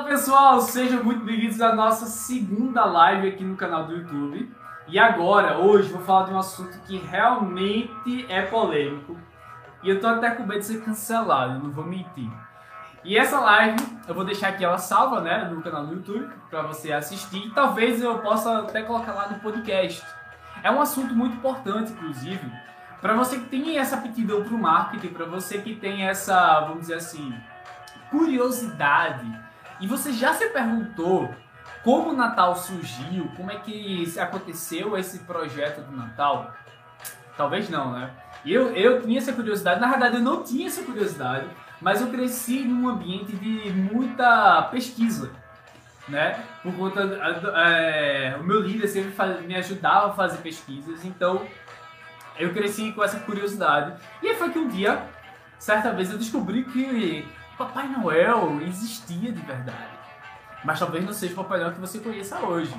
Fala pessoal, sejam muito bem-vindos à nossa segunda live aqui no canal do YouTube. E agora, hoje, vou falar de um assunto que realmente é polêmico. E eu tô até com medo de ser cancelado, não vou mentir. E essa live, eu vou deixar aqui ela salva, né, no canal do YouTube, para você assistir. E talvez eu possa até colocar lá no podcast. É um assunto muito importante, inclusive, para você que tem essa aptidão para o marketing, para você que tem essa, vamos dizer assim, curiosidade e você já se perguntou como o Natal surgiu? Como é que aconteceu esse projeto do Natal? Talvez não, né? Eu, eu tinha essa curiosidade, na verdade eu não tinha essa curiosidade, mas eu cresci num ambiente de muita pesquisa, né? Por conta, é, o meu líder sempre me ajudava a fazer pesquisas, então eu cresci com essa curiosidade. E foi que um dia, certa vez, eu descobri que Papai Noel existia de verdade. Mas talvez não seja o Papai Noel que você conheça hoje.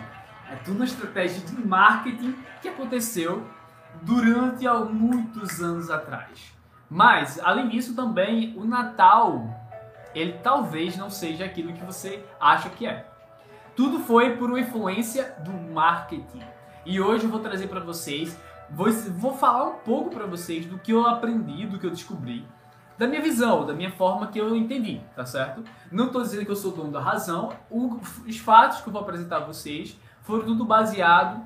É tudo uma estratégia de marketing que aconteceu durante há muitos anos atrás. Mas, além disso, também o Natal, ele talvez não seja aquilo que você acha que é. Tudo foi por uma influência do marketing. E hoje eu vou trazer para vocês, vou, vou falar um pouco para vocês do que eu aprendi, do que eu descobri da minha visão, da minha forma que eu entendi, tá certo? Não estou dizendo que eu sou dono da razão, os fatos que eu vou apresentar a vocês foram tudo baseado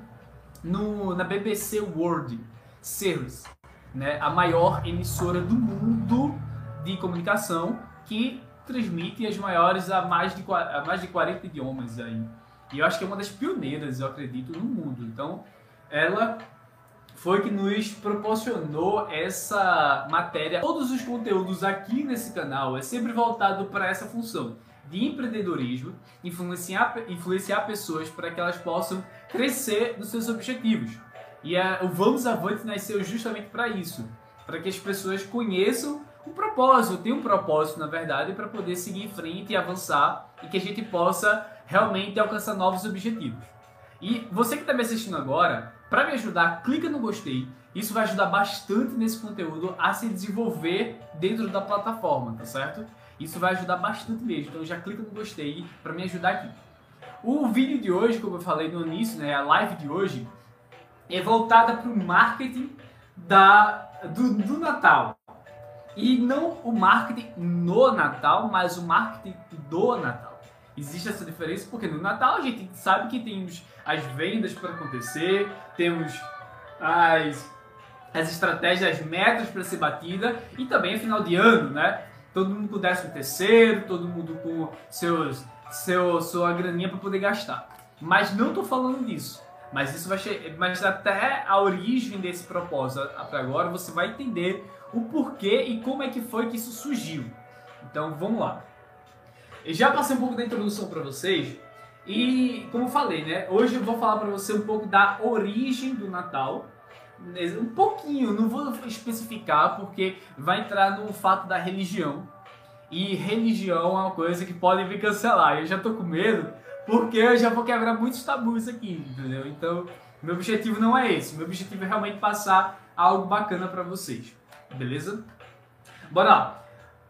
no, na BBC World Service, né? a maior emissora do mundo de comunicação que transmite as maiores a mais de, a mais de 40 idiomas aí. E eu acho que é uma das pioneiras, eu acredito, no mundo. Então, ela foi que nos proporcionou essa matéria. Todos os conteúdos aqui nesse canal é sempre voltado para essa função de empreendedorismo, influenciar, influenciar pessoas para que elas possam crescer nos seus objetivos. E a, o Vamos Avante nasceu justamente para isso, para que as pessoas conheçam o propósito, tem um propósito na verdade, para poder seguir em frente e avançar e que a gente possa realmente alcançar novos objetivos. E você que está me assistindo agora, para me ajudar, clica no gostei. Isso vai ajudar bastante nesse conteúdo a se desenvolver dentro da plataforma, tá certo? Isso vai ajudar bastante mesmo. Então já clica no gostei para me ajudar aqui. O vídeo de hoje, como eu falei no início, né, a live de hoje, é voltada para o marketing da, do, do Natal. E não o marketing no Natal, mas o marketing do Natal. Existe essa diferença porque no Natal a gente sabe que temos as vendas para acontecer, temos as, as estratégias, as metas para ser batida e também é final de ano, né? Todo mundo com décimo terceiro, todo mundo com seus, seu, sua graninha para poder gastar. Mas não estou falando disso. Mas isso vai mas até a origem desse propósito para agora você vai entender o porquê e como é que foi que isso surgiu. Então vamos lá. Já passei um pouco da introdução para vocês e, como falei, né? Hoje eu vou falar para você um pouco da origem do Natal. Um pouquinho, não vou especificar porque vai entrar no fato da religião. E religião é uma coisa que pode me cancelar. Eu já tô com medo porque eu já vou quebrar muitos tabus aqui, entendeu? Então, meu objetivo não é esse. Meu objetivo é realmente passar algo bacana para vocês. Beleza? Bora lá.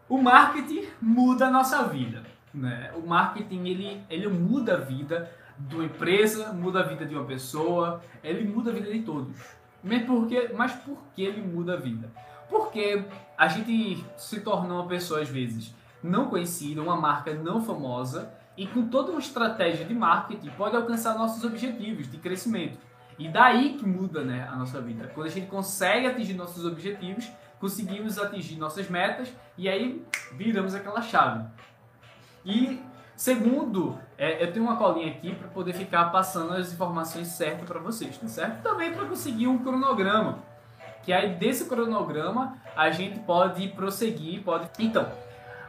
O marketing muda a nossa vida. Né? O marketing ele, ele muda a vida de uma empresa, muda a vida de uma pessoa, ele muda a vida de todos. Mas por que, mas por que ele muda a vida? Porque a gente se torna uma pessoa, às vezes, não conhecida, uma marca não famosa, e com toda uma estratégia de marketing pode alcançar nossos objetivos de crescimento. E daí que muda né, a nossa vida. Quando a gente consegue atingir nossos objetivos, conseguimos atingir nossas metas e aí viramos aquela chave. E segundo, é, eu tenho uma colinha aqui para poder ficar passando as informações certas para vocês, tá certo? Também para conseguir um cronograma. Que aí desse cronograma a gente pode prosseguir, pode. Então,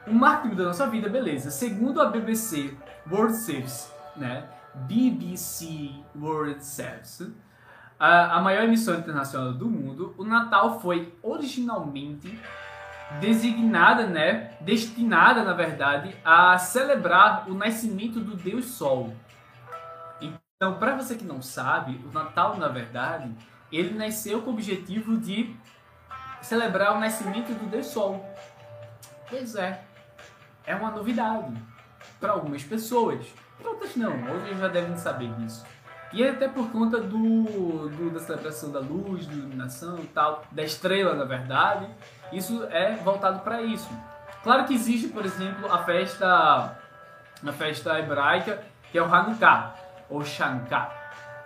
o marketing da nossa vida, beleza. Segundo a BBC World Service, né? BBC World Service, a, a maior emissão internacional do mundo, o Natal foi originalmente designada, né, destinada, na verdade, a celebrar o nascimento do Deus Sol. Então, para você que não sabe, o Natal, na verdade, ele nasceu com o objetivo de celebrar o nascimento do Deus Sol. Pois é, é uma novidade. para algumas pessoas. Para outras não, outras já devem saber disso. E até por conta do, do, da celebração da luz, da iluminação e tal, da estrela, na verdade, isso é voltado para isso. Claro que existe, por exemplo, a festa, a festa hebraica, que é o Hanukkah, ou Shankar.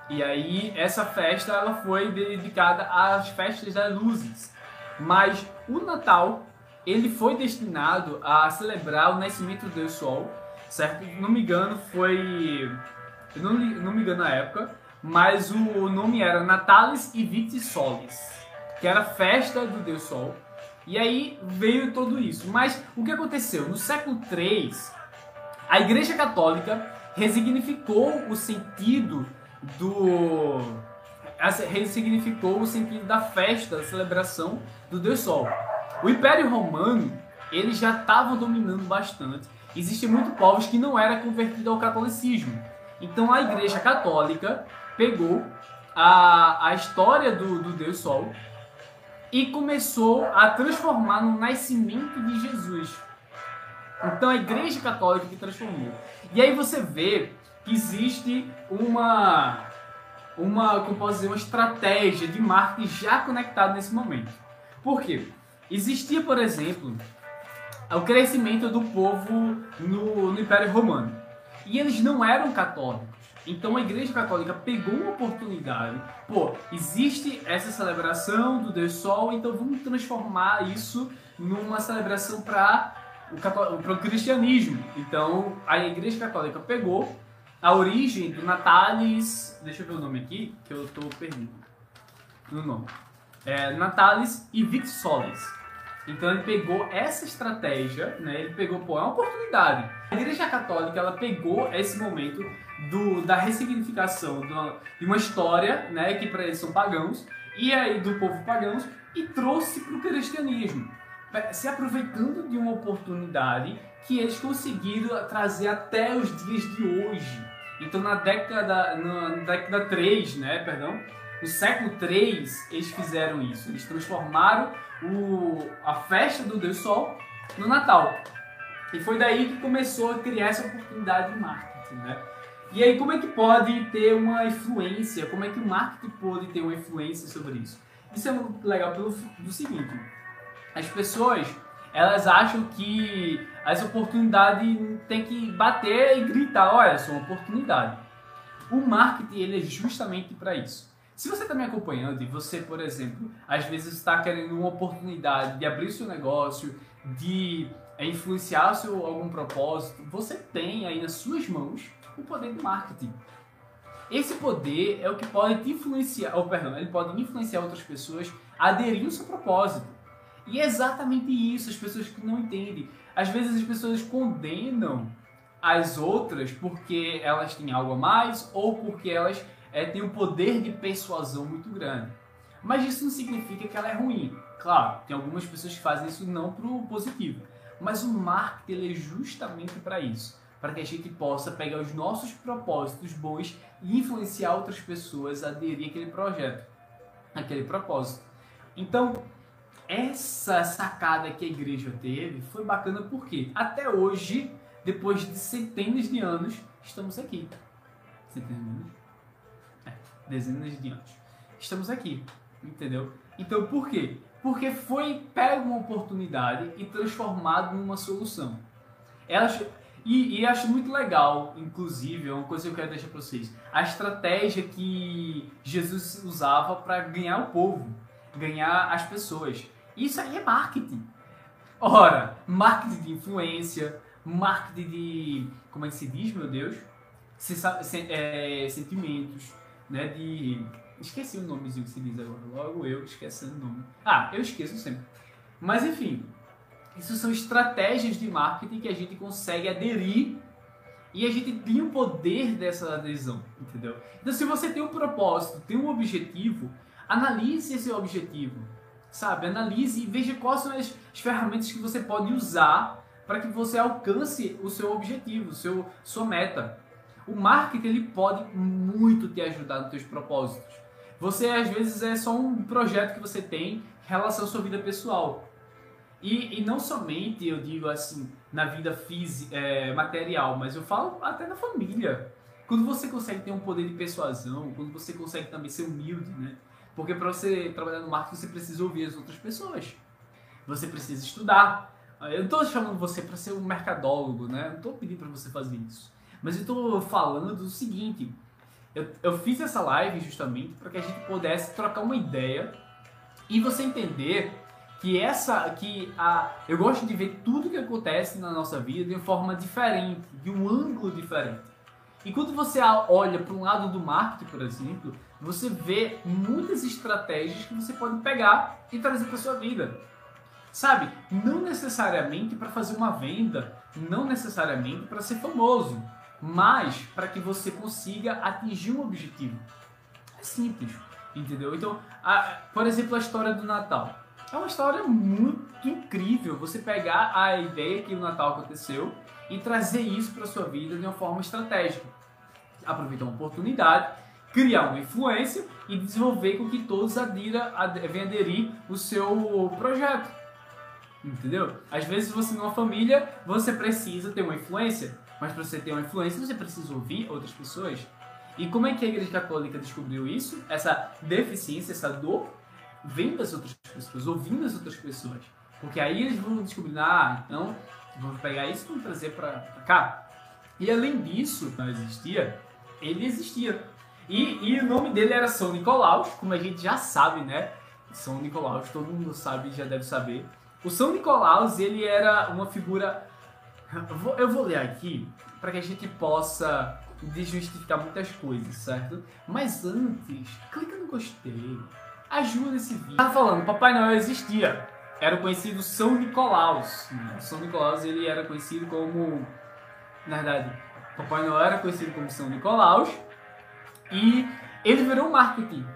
E aí, essa festa ela foi dedicada às festas das luzes. Mas o Natal, ele foi destinado a celebrar o nascimento do Sol, certo? Não me engano, foi eu não, não me engano na época, mas o nome era Natalis e Vitis Solis, que era festa do Deus Sol. E aí veio tudo isso. Mas o que aconteceu? No século III, a Igreja Católica resignificou o sentido do resignificou o sentido da festa, da celebração do Deus Sol. O Império Romano, ele já estava dominando bastante. Existem muitos povos que não eram convertidos ao catolicismo. Então a Igreja Católica pegou a, a história do, do Deus Sol e começou a transformar no nascimento de Jesus. Então a Igreja Católica que transformou. E aí você vê que existe uma uma, como posso dizer, uma estratégia de marketing já conectada nesse momento. Por quê? Existia, por exemplo, o crescimento do povo no, no Império Romano. E eles não eram católicos. Então a Igreja Católica pegou uma oportunidade. Pô, existe essa celebração do Deus Sol, então vamos transformar isso numa celebração para o, o cristianismo. Então a Igreja Católica pegou a origem do Natalis. Deixa eu ver o nome aqui, que eu estou perdido no nome. É, Natalis e Vix Solis. Então ele pegou essa estratégia, né? Ele pegou, pô, é uma oportunidade. A Igreja Católica, ela pegou esse momento do, da ressignificação de uma história, né, que para eles são pagãos, e aí do povo pagãos, e trouxe para o cristianismo, se aproveitando de uma oportunidade que eles conseguiram trazer até os dias de hoje. Então na década, na década 3, né, perdão, no século 3 eles fizeram isso, eles transformaram o, a festa do Deus Sol no Natal. E foi daí que começou a criar essa oportunidade de marketing, né? E aí como é que pode ter uma influência, como é que o marketing pode ter uma influência sobre isso? Isso é muito legal pelo do seguinte, as pessoas elas acham que as oportunidades tem que bater e gritar, olha, são oportunidade. O marketing ele é justamente para isso. Se você está me acompanhando e você, por exemplo, às vezes está querendo uma oportunidade de abrir seu negócio, de eh, influenciar seu algum propósito, você tem aí nas suas mãos o poder do marketing. Esse poder é o que pode te influenciar, ou perdão, ele pode influenciar outras pessoas a aderir ao seu propósito. E é exatamente isso, as pessoas que não entendem. Às vezes as pessoas condenam as outras porque elas têm algo a mais ou porque elas é, tem um poder de persuasão muito grande. Mas isso não significa que ela é ruim. Claro, tem algumas pessoas que fazem isso não para o positivo. Mas o marketing é justamente para isso. Para que a gente possa pegar os nossos propósitos bons e influenciar outras pessoas a aderir àquele projeto, aquele propósito. Então, essa sacada que a igreja teve foi bacana porque até hoje, depois de centenas de anos, estamos aqui. Centenas de anos? Dezenas de anos. Estamos aqui, entendeu? Então por quê? Porque foi pego uma oportunidade e transformado numa solução. Elas, e, e acho muito legal, inclusive, é uma coisa que eu quero deixar para vocês, a estratégia que Jesus usava para ganhar o povo, ganhar as pessoas. Isso aí é marketing. Ora, marketing de influência, marketing de. Como é que se diz, meu Deus? É, sentimentos, né, de... Esqueci o nomezinho que se diz agora, logo eu esquecendo o nome. Ah, eu esqueço sempre. Mas enfim, isso são estratégias de marketing que a gente consegue aderir e a gente tem o poder dessa adesão, entendeu? Então se você tem um propósito, tem um objetivo, analise esse objetivo, sabe? Analise e veja quais são as, ferramentas que você pode usar para que você alcance o seu objetivo, seu, sua meta. O marketing ele pode muito te ajudar nos teus propósitos. Você às vezes é só um projeto que você tem em relação à sua vida pessoal. E, e não somente, eu digo assim, na vida física, é, material, mas eu falo até na família. Quando você consegue ter um poder de persuasão, quando você consegue também ser humilde, né? Porque para você trabalhar no marketing, você precisa ouvir as outras pessoas. Você precisa estudar. Eu não estou chamando você para ser um mercadólogo, né? Eu não estou pedindo para você fazer isso. Mas eu estou falando do seguinte. Eu, eu fiz essa live justamente para que a gente pudesse trocar uma ideia e você entender que essa que a eu gosto de ver tudo que acontece na nossa vida de uma forma diferente, de um ângulo diferente. E quando você olha para um lado do marketing, por exemplo, você vê muitas estratégias que você pode pegar e trazer para sua vida. Sabe? Não necessariamente para fazer uma venda, não necessariamente para ser famoso, mas para que você consiga atingir um objetivo. É simples, entendeu? Então, a, por exemplo, a história do Natal. É uma história muito incrível você pegar a ideia que o Natal aconteceu e trazer isso para sua vida de uma forma estratégica. Aproveitar uma oportunidade, criar uma influência e desenvolver com que todos adira, ad, venham aderir o seu projeto. Entendeu? Às vezes você numa família, você precisa ter uma influência, mas para você ter uma influência, você precisa ouvir outras pessoas. E como é que a Igreja Católica descobriu isso? Essa deficiência, essa dor, vem das outras pessoas, ouvindo as outras pessoas. Porque aí eles vão descobrir, ah, então vamos pegar isso e vamos trazer para cá. E além disso, não existia, ele existia. E, e o nome dele era São Nicolau, como a gente já sabe, né? São Nicolau, todo mundo sabe, já deve saber. O São Nicolau, ele era uma figura. Eu vou ler aqui para que a gente possa desjustificar muitas coisas, certo? Mas antes, clica no gostei, ajuda esse vídeo. Tava falando, Papai Noel existia. Era conhecido São Nicolaus. São Nicolaus ele era conhecido como, na verdade, Papai Noel era conhecido como São Nicolaus e ele virou marketing.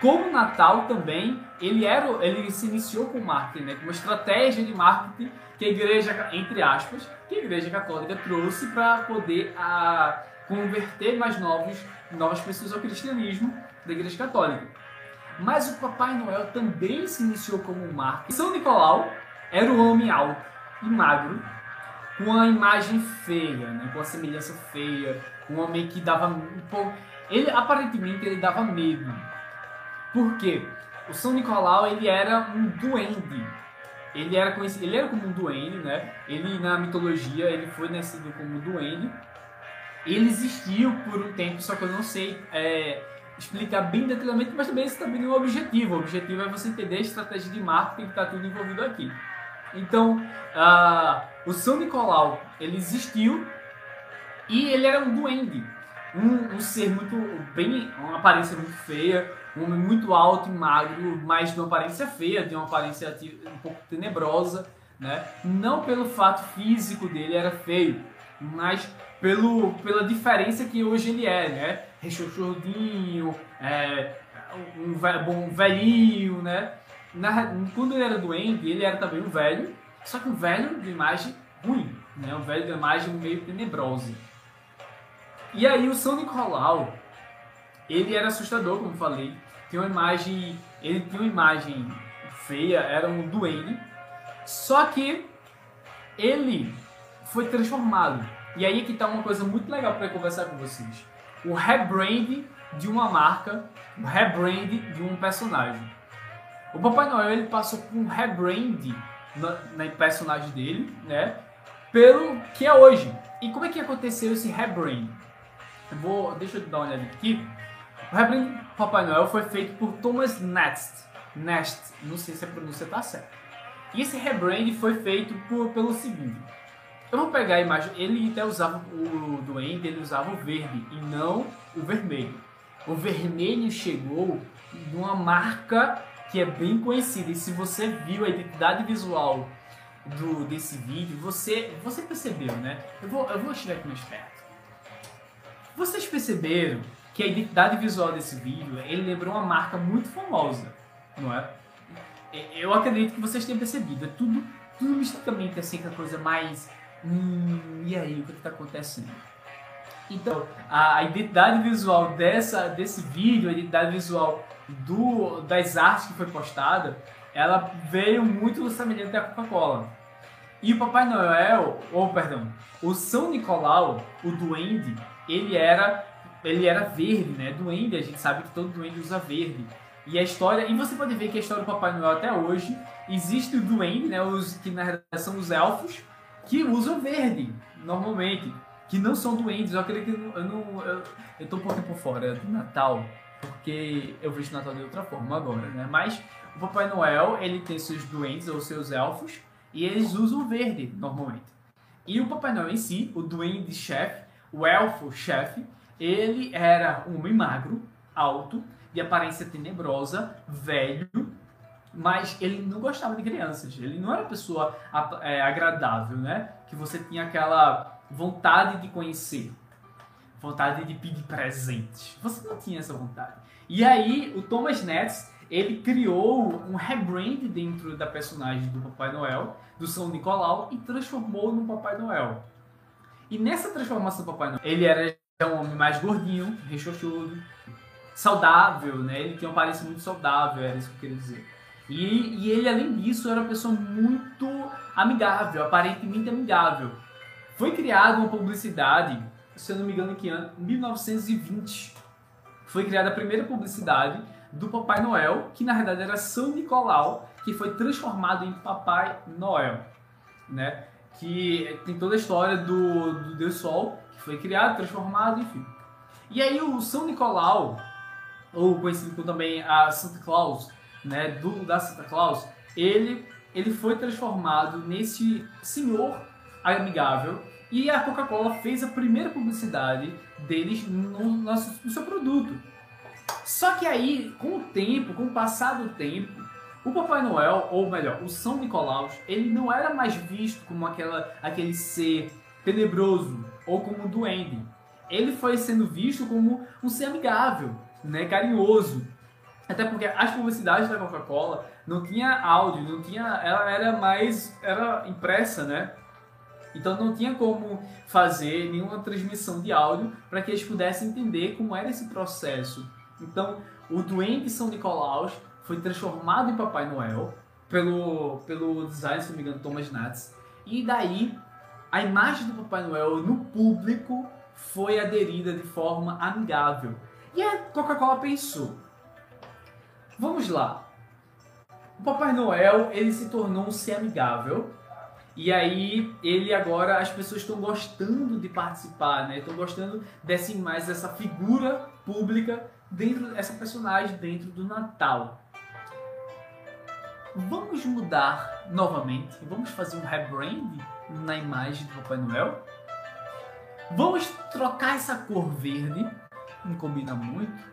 Como o Natal também, ele era, ele se iniciou com marketing, né, com uma estratégia de marketing que a igreja, entre aspas, que a igreja católica trouxe para poder a, converter mais novos, novas pessoas ao cristianismo da igreja católica. Mas o Papai Noel também se iniciou como marketing. São Nicolau era um homem alto e magro, com uma imagem feia, né, com uma semelhança feia, um homem que dava um pouco ele aparentemente ele dava medo. Por quê? O São Nicolau ele era um duende. Ele era conhecido, ele era como um duende, né? Ele na mitologia ele foi nascido como duende. Ele existiu por um tempo, só que eu não sei é, explicar bem detalhadamente, mas também esse também é um objetivo. O objetivo é você entender a estratégia de marketing que está tudo envolvido aqui. Então, uh, o São Nicolau ele existiu e ele era um duende um, um ser muito bem, uma aparência muito feia, um homem muito alto e magro, mas de uma aparência feia, de uma aparência um pouco tenebrosa, né? Não pelo fato físico dele era feio, mas pelo, pela diferença que hoje ele é, né? Rechonchudinho, é, um, bom velhinho, né? Na, quando ele era doente, ele era também um velho, só que um velho de imagem ruim, né? Um velho de imagem meio tenebrosa. E aí o São Nicolau, ele era assustador, como falei. Tinha uma imagem, ele tinha uma imagem feia, era um duende. Só que ele foi transformado. E aí é que está uma coisa muito legal para conversar com vocês. O rebrand de uma marca, o rebrand de um personagem. O Papai Noel ele passou por um rebrand na, na personagem dele, né? Pelo que é hoje. E como é que aconteceu esse rebrand? Vou, deixa eu dar uma olhada aqui. O rebrand Papai Noel foi feito por Thomas Nast. Nast, não sei se a pronúncia tá certa. E esse rebrand foi feito por, pelo seguinte. Eu vou pegar a imagem, ele até usava o doente, ele usava o verde e não o vermelho. O vermelho chegou de uma marca que é bem conhecida. E se você viu a identidade visual do, desse vídeo, você, você percebeu, né? Eu vou, eu vou chegar aqui mais perto. Vocês perceberam que a identidade visual desse vídeo, ele lembrou uma marca muito famosa, não é? Eu acredito que vocês tenham percebido. É tudo, tudo misticamente assim, aquela coisa mais... Hum, e aí, o que está acontecendo? Então, a identidade visual dessa, desse vídeo, a identidade visual do, das artes que foi postada, ela veio muito semelhante da Coca-Cola. E o Papai Noel, ou perdão, o São Nicolau, o duende, ele era ele era verde, né? Duende, a gente sabe que todo duende usa verde. E a história, e você pode ver que a história do Papai Noel até hoje existe o duende, né? Os que na verdade são os elfos que usam verde normalmente, que não são duendes. Eu acredito que eu não eu, eu tô um pouquinho por fora do Natal, porque eu vejo o Natal de outra forma agora, né? Mas o Papai Noel, ele tem seus duendes ou seus elfos e eles usam verde normalmente. E o Papai Noel em si, o duende chefe, o elfo chefe, ele era um homem magro, alto, de aparência tenebrosa, velho, mas ele não gostava de crianças. Ele não era uma pessoa é, agradável, né? Que você tinha aquela vontade de conhecer, vontade de pedir presentes. Você não tinha essa vontade. E aí, o Thomas Nets, ele criou um rebrand dentro da personagem do Papai Noel, do São Nicolau, e transformou no Papai Noel. E nessa transformação do Papai Noel, ele era um homem mais gordinho, rechochudo, saudável, né? Ele tinha uma aparência muito saudável, era isso que eu queria dizer. E, e ele, além disso, era uma pessoa muito amigável, aparentemente amigável. Foi criada uma publicidade, se eu não me engano, em que ano? 1920. Foi criada a primeira publicidade do Papai Noel, que na verdade era São Nicolau, que foi transformado em Papai Noel, né? Que tem toda a história do, do Deus Sol, que foi criado, transformado, enfim. E aí o São Nicolau, ou conhecido como também a Santa Claus, né, do da Santa Claus, ele ele foi transformado nesse senhor amigável e a Coca-Cola fez a primeira publicidade deles no, no, no seu produto. Só que aí, com o tempo, com o passar do tempo, o Papai Noel, ou melhor, o São Nicolau, ele não era mais visto como aquela, aquele ser tenebroso ou como duende. Ele foi sendo visto como um ser amigável, né, carinhoso. Até porque as publicidades da Coca-Cola não tinha áudio, não tinha, ela era mais era impressa, né? Então não tinha como fazer nenhuma transmissão de áudio para que eles pudessem entender como era esse processo. Então, o Duende São Nicolau foi transformado em Papai Noel pelo, pelo design, se não me engano, Thomas Nats. E daí, a imagem do Papai Noel no público foi aderida de forma amigável. E a Coca-Cola pensou, vamos lá, o Papai Noel ele se tornou um ser amigável e aí ele agora as pessoas estão gostando de participar, né? Estão gostando dessa imagem, dessa figura pública dentro dessa personagem dentro do Natal. Vamos mudar novamente, vamos fazer um rebrand na imagem do Papai Noel. Vamos trocar essa cor verde, não combina muito,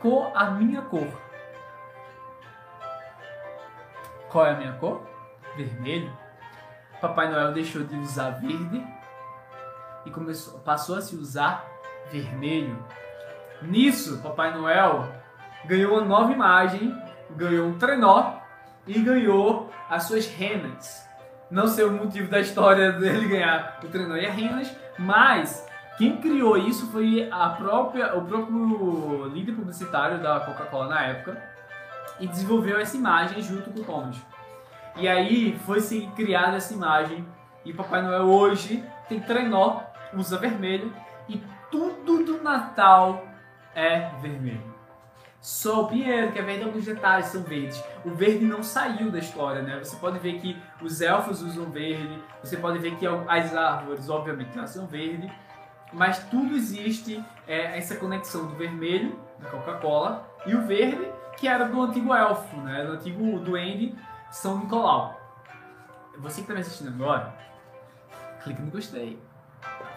com a minha cor. Qual é a minha cor? Vermelho. Papai Noel deixou de usar verde e começou, passou a se usar vermelho. Nisso, Papai Noel ganhou uma nova imagem, ganhou um trenó e ganhou as suas renas. Não sei o motivo da história dele ganhar o trenó e as renas, mas quem criou isso foi a própria, o próprio líder publicitário da Coca-Cola na época e desenvolveu essa imagem junto com o Thomas. E aí foi se criada essa imagem e Papai Noel hoje tem trenó, usa vermelho e tudo do Natal é vermelho. Só o pinheiro, que é verde, alguns detalhes são verdes. O verde não saiu da história, né? Você pode ver que os elfos usam verde, você pode ver que as árvores, obviamente, elas são verde, mas tudo existe é, essa conexão do vermelho, da Coca-Cola, e o verde, que era do antigo elfo, né? Do antigo duende São Nicolau. Você que está me assistindo agora, clique no gostei.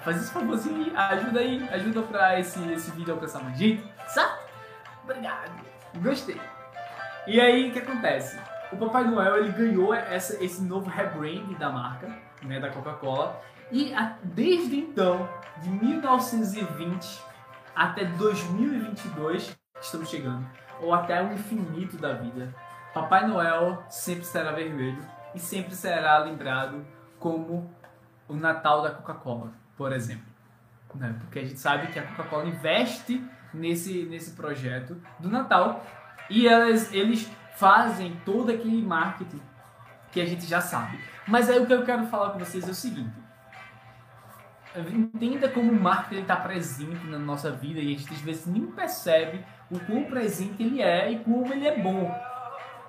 Faz esse favorzinho aí, ajuda aí, ajuda pra esse, esse vídeo alcançar mais gente, certo? Obrigado, gostei. E aí, o que acontece? O Papai Noel, ele ganhou essa, esse novo rebrand da marca, né, da Coca-Cola, e a, desde então, de 1920 até 2022, estamos chegando, ou até o infinito da vida, Papai Noel sempre será vermelho e sempre será lembrado como o Natal da Coca-Cola por exemplo. Né? Porque a gente sabe que a Coca-Cola investe nesse, nesse projeto do Natal e elas, eles fazem todo aquele marketing que a gente já sabe. Mas aí o que eu quero falar com vocês é o seguinte. Entenda como o marketing está presente na nossa vida e a gente às vezes nem percebe o quão presente ele é e como ele é bom.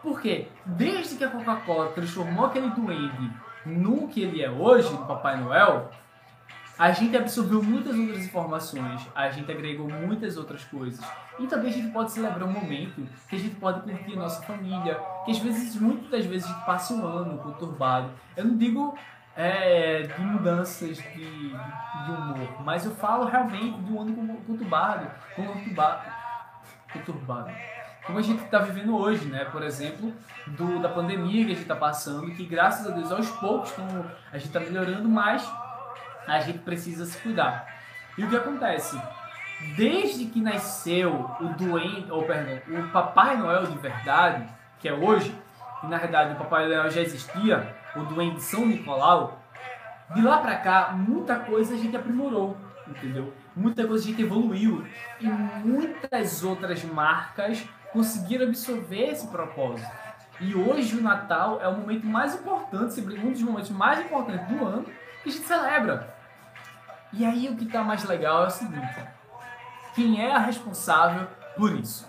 Porque desde que a Coca-Cola transformou aquele duende no que ele é hoje, Papai Noel, a gente absorveu muitas outras informações, a gente agregou muitas outras coisas. E também a gente pode celebrar um momento que a gente pode curtir a nossa família, que às vezes, muitas das vezes, a gente passa um ano conturbado. Eu não digo é, de mudanças de, de humor, mas eu falo realmente de um ano conturbado, conturbado, conturbado como a gente está vivendo hoje, né? Por exemplo, do, da pandemia que a gente está passando, que graças a Deus aos poucos como a gente está melhorando, mas a gente precisa se cuidar. E o que acontece? Desde que nasceu o doente, ou perdão, o Papai Noel de verdade, que é hoje, e na verdade o Papai Noel já existia, o doente São Nicolau, de lá para cá muita coisa a gente aprimorou, entendeu? Muita coisa a gente evoluiu e muitas outras marcas conseguiram absorver esse propósito. E hoje o Natal é o momento mais importante, um dos momentos mais importantes do ano a gente celebra. E aí o que está mais legal é o seguinte: quem é a responsável por isso?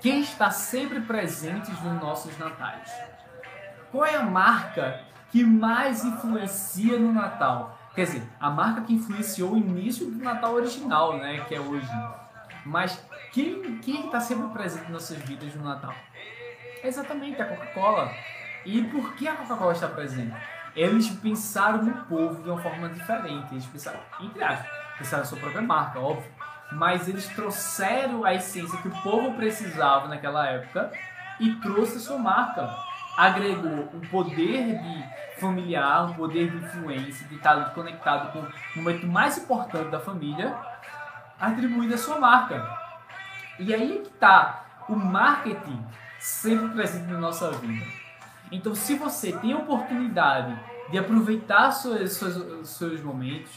Quem está sempre presente nos nossos natais? Qual é a marca que mais influencia no Natal? Quer dizer, a marca que influenciou o início do Natal original, né, que é hoje. Mas quem está sempre presente em nossas vidas no Natal? É exatamente a Coca-Cola. E por que a Coca-Cola está presente? Eles pensaram no povo de uma forma diferente. Eles pensaram, entre aspas, pensaram na sua própria marca, óbvio. Mas eles trouxeram a essência que o povo precisava naquela época e trouxe a sua marca. Agregou um poder de familiar, um poder de influência, de estar conectado com o momento mais importante da família, atribuído a sua marca. E aí que está o marketing sempre presente na nossa vida. Então, se você tem a oportunidade de aproveitar seus, seus, seus momentos,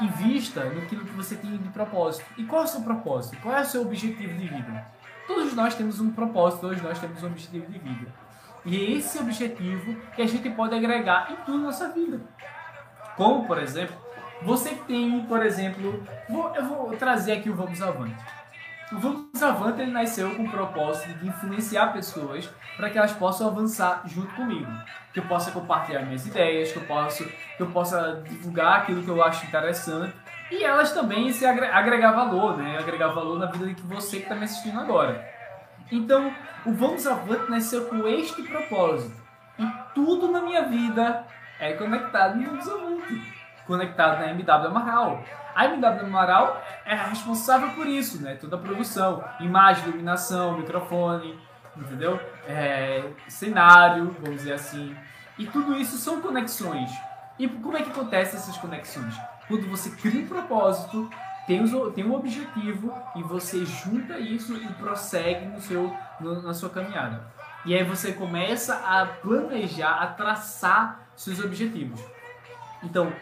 invista naquilo que você tem de propósito. E qual é o seu propósito? Qual é o seu objetivo de vida? Todos nós temos um propósito, todos nós temos um objetivo de vida. E é esse objetivo que a gente pode agregar em tudo na nossa vida. Como, por exemplo, você tem, por exemplo, vou, eu vou trazer aqui o Vamos Avante. O Vamos Avante ele nasceu com o propósito de influenciar pessoas para que elas possam avançar junto comigo. Que eu possa compartilhar minhas ideias, que eu possa, que eu possa divulgar aquilo que eu acho interessante e elas também se agregar valor, né? Agregar valor na vida de você que está me assistindo agora. Então, o Vamos Avante nasceu com este propósito. E tudo na minha vida é conectado no Vamos Avante. Conectado na MW Amaral. A MW Amaral é responsável por isso, né? Toda a produção, imagem, iluminação, microfone, entendeu? É, cenário, vamos dizer assim. E tudo isso são conexões. E como é que acontece essas conexões? Quando você cria um propósito, tem, tem um objetivo e você junta isso e prossegue no seu, na sua caminhada. E aí você começa a planejar, a traçar seus objetivos. Então,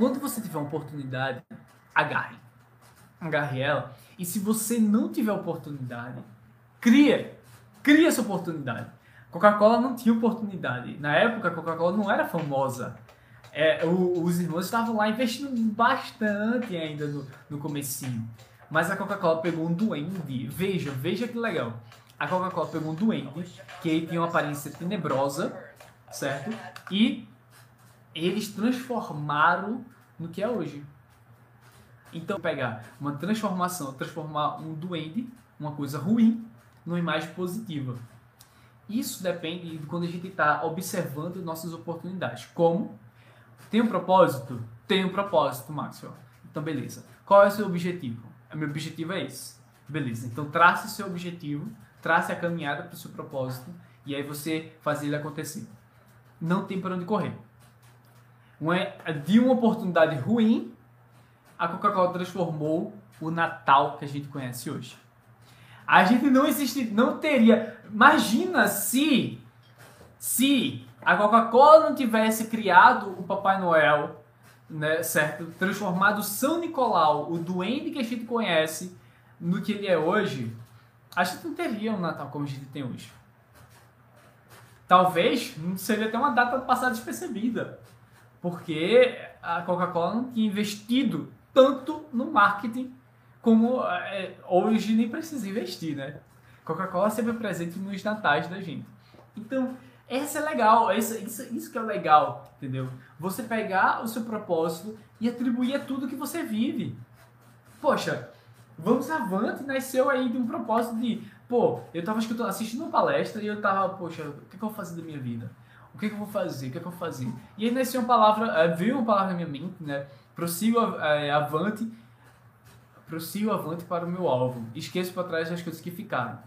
quando você tiver uma oportunidade, agarre. Agarre ela. E se você não tiver oportunidade, cria. Cria essa oportunidade. Coca-Cola não tinha oportunidade. Na época, a Coca-Cola não era famosa. É, o, os irmãos estavam lá investindo bastante ainda no, no comecinho. Mas a Coca-Cola pegou um duende. Veja, veja que legal. A Coca-Cola pegou um duende que ele tinha uma aparência tenebrosa, certo? E eles transformaram no que é hoje. Então, pegar uma transformação, transformar um duende, uma coisa ruim, numa imagem positiva. Isso depende de quando a gente está observando nossas oportunidades. Como? Tem um propósito? Tem um propósito, Maxwell. Então, beleza. Qual é o seu objetivo? O meu objetivo é esse. Beleza. Então, trace o seu objetivo, trace a caminhada para o seu propósito e aí você faz ele acontecer. Não tem para onde correr uma, de uma oportunidade ruim, a Coca-Cola transformou o Natal que a gente conhece hoje. A gente não existe, não teria. Imagina se, se a Coca-Cola não tivesse criado o Papai Noel, né, certo? Transformado São Nicolau, o duende que a gente conhece, no que ele é hoje. a gente não teria um Natal como a gente tem hoje. Talvez não seria até uma data passada despercebida, porque a Coca-Cola não tinha investido tanto no marketing como é, hoje nem precisa investir, né? Coca-Cola é sempre presente nos natais da gente. Então, essa é legal, essa, isso, isso que é legal, entendeu? Você pegar o seu propósito e atribuir a tudo que você vive. Poxa, Vamos Avante nasceu aí de um propósito de, pô, eu tava escutando, assistindo uma palestra e eu tava, poxa, o que, que eu vou fazer da minha vida? O que, que eu vou fazer? O que, que eu vou fazer? E aí nasceu uma palavra, eh, veio uma palavra na minha mente, né? Prossigo é, avante, prossigo avante para o meu alvo. Esqueço para trás as coisas que ficaram.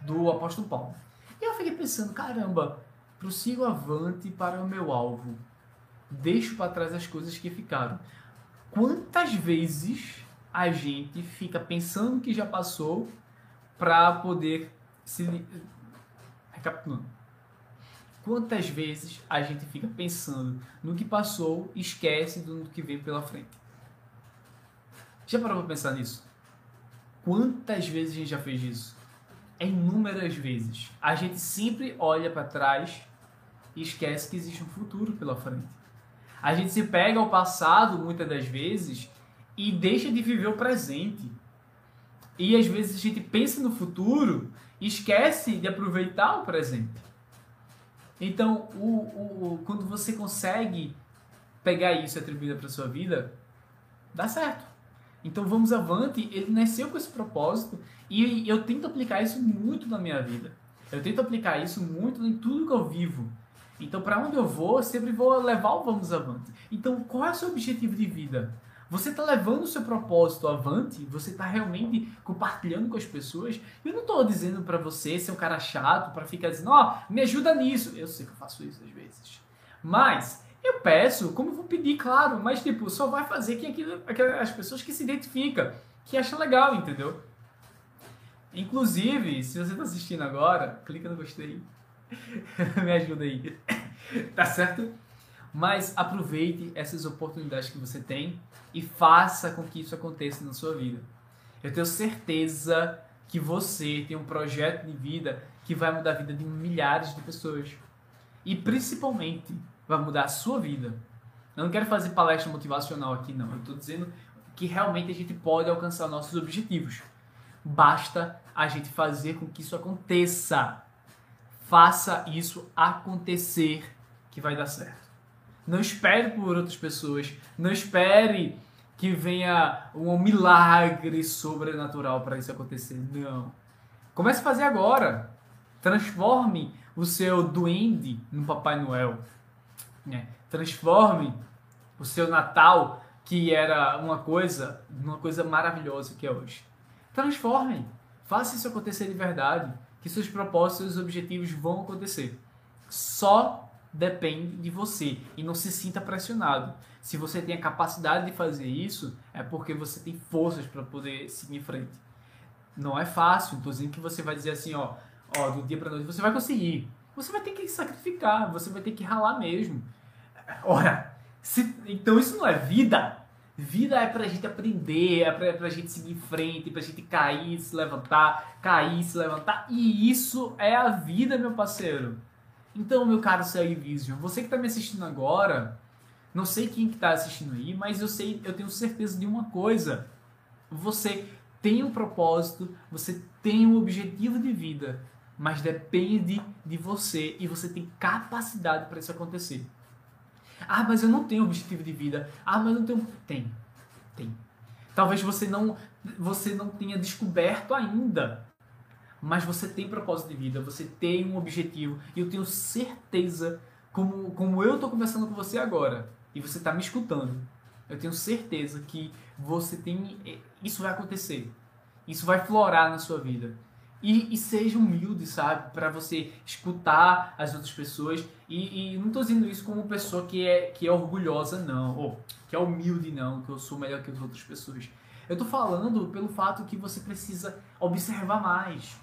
Do apóstolo Paulo. E eu fiquei pensando, caramba, prossigo avante para o meu alvo. Deixo para trás as coisas que ficaram. Quantas vezes a gente fica pensando que já passou para poder se. Recapitulando. Quantas vezes a gente fica pensando no que passou e esquece do que vem pela frente? Já parou para pensar nisso? Quantas vezes a gente já fez isso? É inúmeras vezes. A gente sempre olha para trás e esquece que existe um futuro pela frente. A gente se pega ao passado muitas das vezes e deixa de viver o presente. E às vezes a gente pensa no futuro e esquece de aproveitar o presente. Então, o, o, o quando você consegue pegar isso e atribuir para sua vida, dá certo. Então, vamos avante. Ele nasceu com esse propósito e eu tento aplicar isso muito na minha vida. Eu tento aplicar isso muito em tudo que eu vivo. Então, para onde eu vou, eu sempre vou levar o vamos avante. Então, qual é o seu objetivo de vida? Você está levando o seu propósito avante, você está realmente compartilhando com as pessoas. Eu não estou dizendo para você ser um cara chato para ficar dizendo, ó, oh, me ajuda nisso. Eu sei que eu faço isso às vezes. Mas eu peço, como eu vou pedir, claro, mas tipo, só vai fazer quem aquilo, as pessoas que se identificam, que acham legal, entendeu? Inclusive, se você está assistindo agora, clica no gostei. me ajuda aí. tá certo? Mas aproveite essas oportunidades que você tem e faça com que isso aconteça na sua vida. Eu tenho certeza que você tem um projeto de vida que vai mudar a vida de milhares de pessoas. E principalmente vai mudar a sua vida. Eu não quero fazer palestra motivacional aqui, não. Eu estou dizendo que realmente a gente pode alcançar nossos objetivos. Basta a gente fazer com que isso aconteça. Faça isso acontecer que vai dar certo. Não espere por outras pessoas. Não espere que venha um milagre sobrenatural para isso acontecer. Não. Comece a fazer agora. Transforme o seu duende no Papai Noel. Né? Transforme o seu Natal, que era uma coisa, uma coisa maravilhosa que é hoje. Transforme. Faça isso acontecer de verdade. Que seus propósitos e objetivos vão acontecer. Só depende de você e não se sinta pressionado. Se você tem a capacidade de fazer isso, é porque você tem forças para poder seguir em frente. Não é fácil, dizendo que você vai dizer assim, ó, ó, do dia para noite você vai conseguir. Você vai ter que sacrificar, você vai ter que ralar mesmo. Ora, se, então isso não é vida. Vida é pra gente aprender, é pra, pra gente seguir em frente, pra gente cair, se levantar, cair, se levantar. E isso é a vida, meu parceiro. Então, meu caro CL Vision, você que está me assistindo agora, não sei quem que está assistindo aí, mas eu sei, eu tenho certeza de uma coisa. Você tem um propósito, você tem um objetivo de vida, mas depende de você e você tem capacidade para isso acontecer. Ah, mas eu não tenho objetivo de vida. Ah, mas eu não tenho. Tem. Tem. Talvez você não, você não tenha descoberto ainda mas você tem propósito de vida, você tem um objetivo, e eu tenho certeza, como, como eu estou conversando com você agora, e você está me escutando, eu tenho certeza que você tem. Eh, isso vai acontecer. Isso vai florar na sua vida. E, e seja humilde, sabe? Para você escutar as outras pessoas. E, e não estou dizendo isso como pessoa que é, que é orgulhosa, não. Ou que é humilde, não. Que eu sou melhor que as outras pessoas. Eu estou falando pelo fato que você precisa observar mais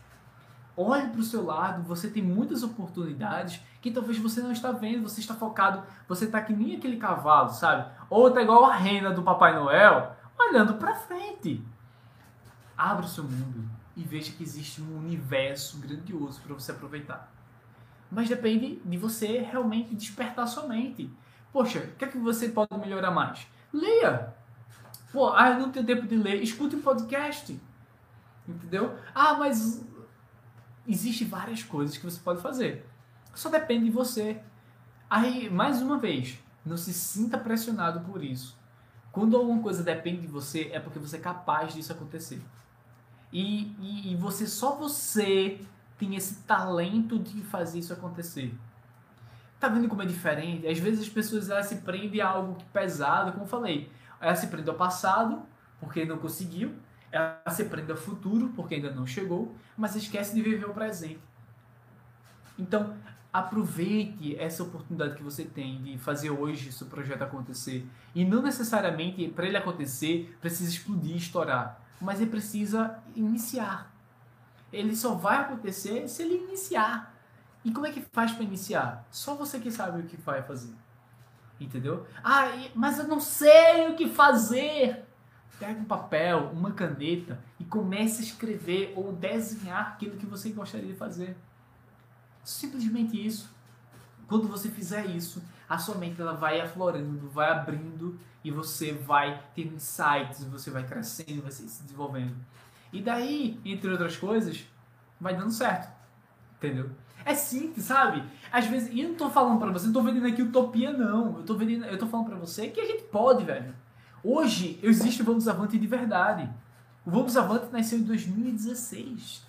olhe para o seu lado, você tem muitas oportunidades que talvez você não está vendo, você está focado, você está que nem aquele cavalo, sabe? Ou está igual a rena do Papai Noel, olhando para frente. Abra o seu mundo, e veja que existe um universo grandioso para você aproveitar. Mas depende de você realmente despertar sua mente. Poxa, o que é que você pode melhorar mais? Leia! Pô, ah, eu não tenho tempo de ler. Escute um podcast. Entendeu? Ah, mas existe várias coisas que você pode fazer. Só depende de você. Aí, mais uma vez, não se sinta pressionado por isso. Quando alguma coisa depende de você, é porque você é capaz disso acontecer. E, e, e você, só você tem esse talento de fazer isso acontecer. Tá vendo como é diferente? Às vezes as pessoas elas se prendem a algo pesado, como eu falei. Ela se prende ao passado, porque não conseguiu. Ela se prende ao futuro, porque ainda não chegou. Mas esquece de viver o presente. Então, aproveite essa oportunidade que você tem de fazer hoje seu projeto acontecer. E não necessariamente, para ele acontecer, precisa explodir, estourar. Mas ele precisa iniciar. Ele só vai acontecer se ele iniciar. E como é que faz para iniciar? Só você que sabe o que vai fazer. Entendeu? Ah, mas eu não sei o que fazer. Pega um papel, uma caneta e comece a escrever ou desenhar aquilo que você gostaria de fazer. Simplesmente isso. Quando você fizer isso, a sua mente ela vai aflorando, vai abrindo e você vai tendo insights, você vai crescendo, vai se desenvolvendo. E daí, entre outras coisas, vai dando certo. Entendeu? É simples, sabe? Às vezes, e eu não tô falando para você, não tô vendendo aqui utopia, não. Eu tô, vendendo, eu tô falando para você que a gente pode, velho. Hoje existe o Vamos Avante de verdade. O Vamos Avante nasceu em 2016.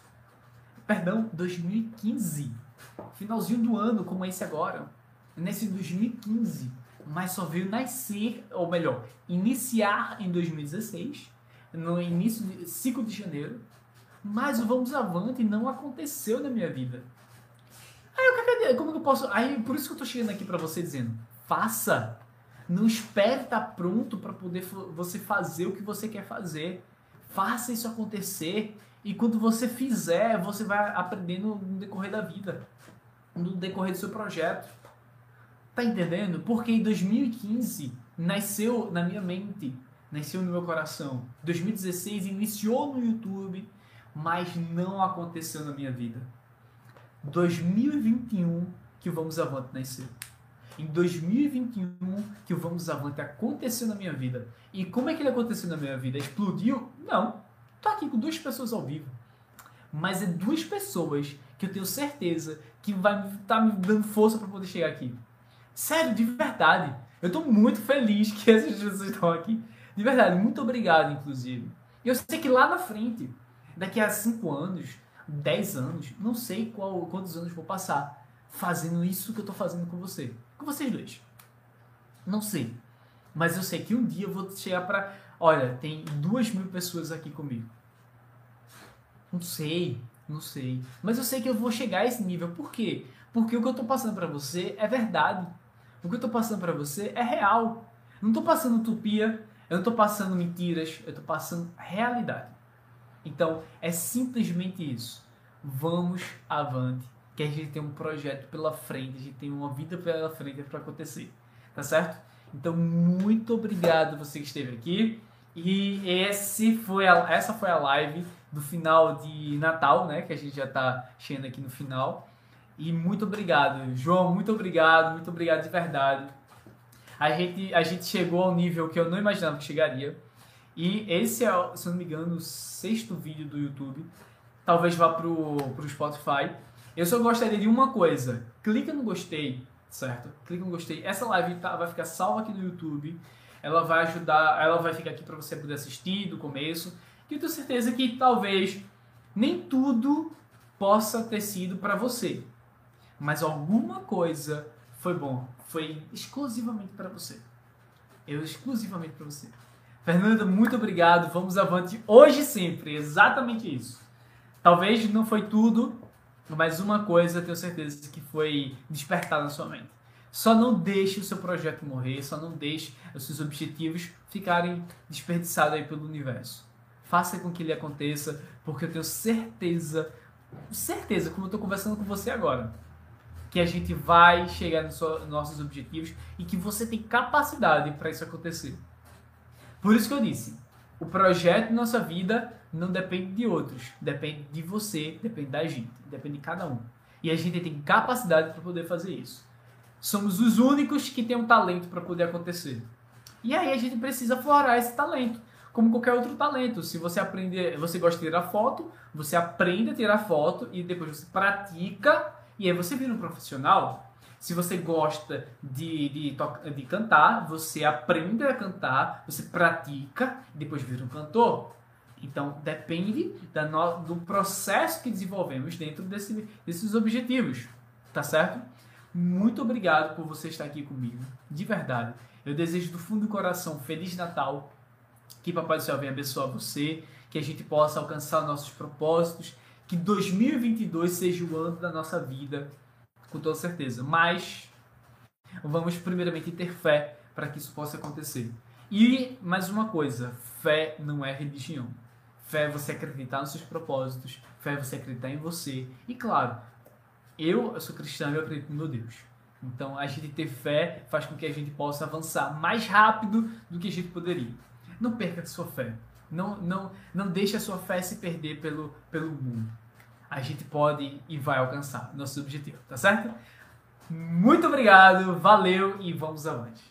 Perdão, 2015 finalzinho do ano, como esse agora, nesse 2015, mas só veio nascer, ou melhor, iniciar em 2016, no início de 5 de janeiro, mas o Vamos Avante não aconteceu na minha vida. Aí como que eu posso. Aí por isso que eu tô chegando aqui para você dizendo: faça. Não espere estar tá pronto para poder você fazer o que você quer fazer. Faça isso acontecer. E quando você fizer, você vai aprendendo no decorrer da vida no decorrer do seu projeto. Tá entendendo? Porque em 2015 nasceu na minha mente, nasceu no meu coração. 2016 iniciou no YouTube, mas não aconteceu na minha vida. 2021 que o Vamos Avante nasceu. Em 2021 que o Vamos Avante aconteceu na minha vida. E como é que ele aconteceu na minha vida? Explodiu? Não. Tô aqui com duas pessoas ao vivo. Mas é duas pessoas que eu tenho certeza que vai estar tá me dando força para poder chegar aqui. Sério, de verdade. Eu estou muito feliz que essas pessoas estão aqui. De verdade, muito obrigado, inclusive. Eu sei que lá na frente, daqui a 5 anos, 10 anos, não sei qual, quantos anos vou passar fazendo isso que eu estou fazendo com você. Com vocês dois. Não sei. Mas eu sei que um dia eu vou chegar para. Olha, tem duas mil pessoas aqui comigo. Não sei. Não sei. Mas eu sei que eu vou chegar a esse nível. Por quê? Porque o que eu tô passando para você é verdade. O que eu tô passando para você é real. Eu não tô passando utopia, eu não tô passando mentiras, eu tô passando realidade. Então, é simplesmente isso. Vamos avante, que a gente tem um projeto pela frente, a gente tem uma vida pela frente para acontecer. Tá certo? Então, muito obrigado você que esteve aqui. E esse foi a, essa foi a live do final de Natal, né? Que a gente já está chegando aqui no final. E muito obrigado, João, muito obrigado, muito obrigado de verdade. A gente, a gente chegou ao nível que eu não imaginava que chegaria. E esse é, se eu não me engano, o sexto vídeo do YouTube. Talvez vá pro, pro Spotify. Eu só gostaria de uma coisa. Clica no gostei, certo? Clica no gostei. Essa live tá, vai ficar salva aqui no YouTube ela vai ajudar, ela vai ficar aqui para você poder assistir do começo. E eu tenho certeza que talvez nem tudo possa ter sido para você, mas alguma coisa foi bom, foi exclusivamente para você. Eu exclusivamente para você. Fernanda, muito obrigado. Vamos avante hoje sempre, exatamente isso. Talvez não foi tudo, mas uma coisa tenho certeza que foi despertada na sua mente. Só não deixe o seu projeto morrer, só não deixe os seus objetivos ficarem desperdiçados aí pelo universo. Faça com que ele aconteça, porque eu tenho certeza, certeza, como eu estou conversando com você agora, que a gente vai chegar nos nossos objetivos e que você tem capacidade para isso acontecer. Por isso que eu disse, O projeto de nossa vida não depende de outros, depende de você, depende da gente, depende de cada um. E a gente tem capacidade para poder fazer isso. Somos os únicos que têm um talento para poder acontecer. E aí a gente precisa florar esse talento, como qualquer outro talento. Se você aprender, você gosta de tirar foto, você aprende a tirar foto e depois você pratica e aí você vira um profissional. Se você gosta de, de, de cantar, você aprende a cantar, você pratica depois vira um cantor. Então, depende da no, do processo que desenvolvemos dentro desse, desses objetivos. Tá certo? Muito obrigado por você estar aqui comigo. De verdade. Eu desejo do fundo do coração Feliz Natal. Que Papai do Céu venha abençoar você. Que a gente possa alcançar nossos propósitos. Que 2022 seja o ano da nossa vida. Com toda certeza. Mas vamos primeiramente ter fé para que isso possa acontecer. E mais uma coisa: fé não é religião. Fé é você acreditar nos seus propósitos. Fé é você acreditar em você. E claro, eu, eu sou cristão e eu acredito no meu Deus. Então, a gente ter fé faz com que a gente possa avançar mais rápido do que a gente poderia. Não perca a sua fé. Não, não, não deixe a sua fé se perder pelo, pelo mundo. A gente pode e vai alcançar nosso objetivo, tá certo? Muito obrigado, valeu e vamos avante.